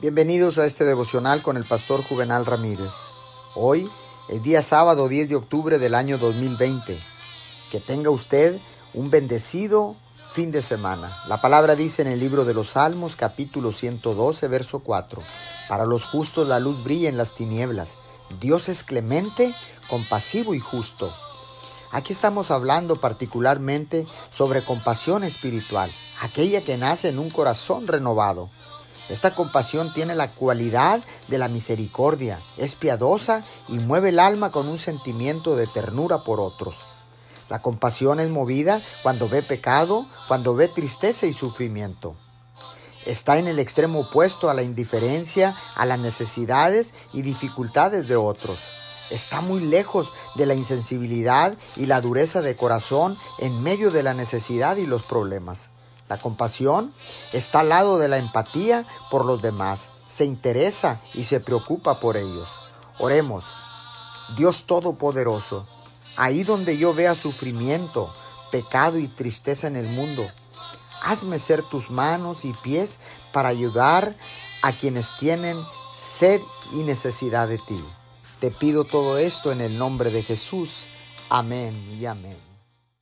Bienvenidos a este devocional con el pastor Juvenal Ramírez. Hoy es día sábado 10 de octubre del año 2020. Que tenga usted un bendecido fin de semana. La palabra dice en el libro de los Salmos capítulo 112 verso 4. Para los justos la luz brilla en las tinieblas. Dios es clemente, compasivo y justo. Aquí estamos hablando particularmente sobre compasión espiritual, aquella que nace en un corazón renovado. Esta compasión tiene la cualidad de la misericordia, es piadosa y mueve el alma con un sentimiento de ternura por otros. La compasión es movida cuando ve pecado, cuando ve tristeza y sufrimiento. Está en el extremo opuesto a la indiferencia, a las necesidades y dificultades de otros. Está muy lejos de la insensibilidad y la dureza de corazón en medio de la necesidad y los problemas. La compasión está al lado de la empatía por los demás, se interesa y se preocupa por ellos. Oremos, Dios Todopoderoso, ahí donde yo vea sufrimiento, pecado y tristeza en el mundo, hazme ser tus manos y pies para ayudar a quienes tienen sed y necesidad de ti. Te pido todo esto en el nombre de Jesús. Amén y amén.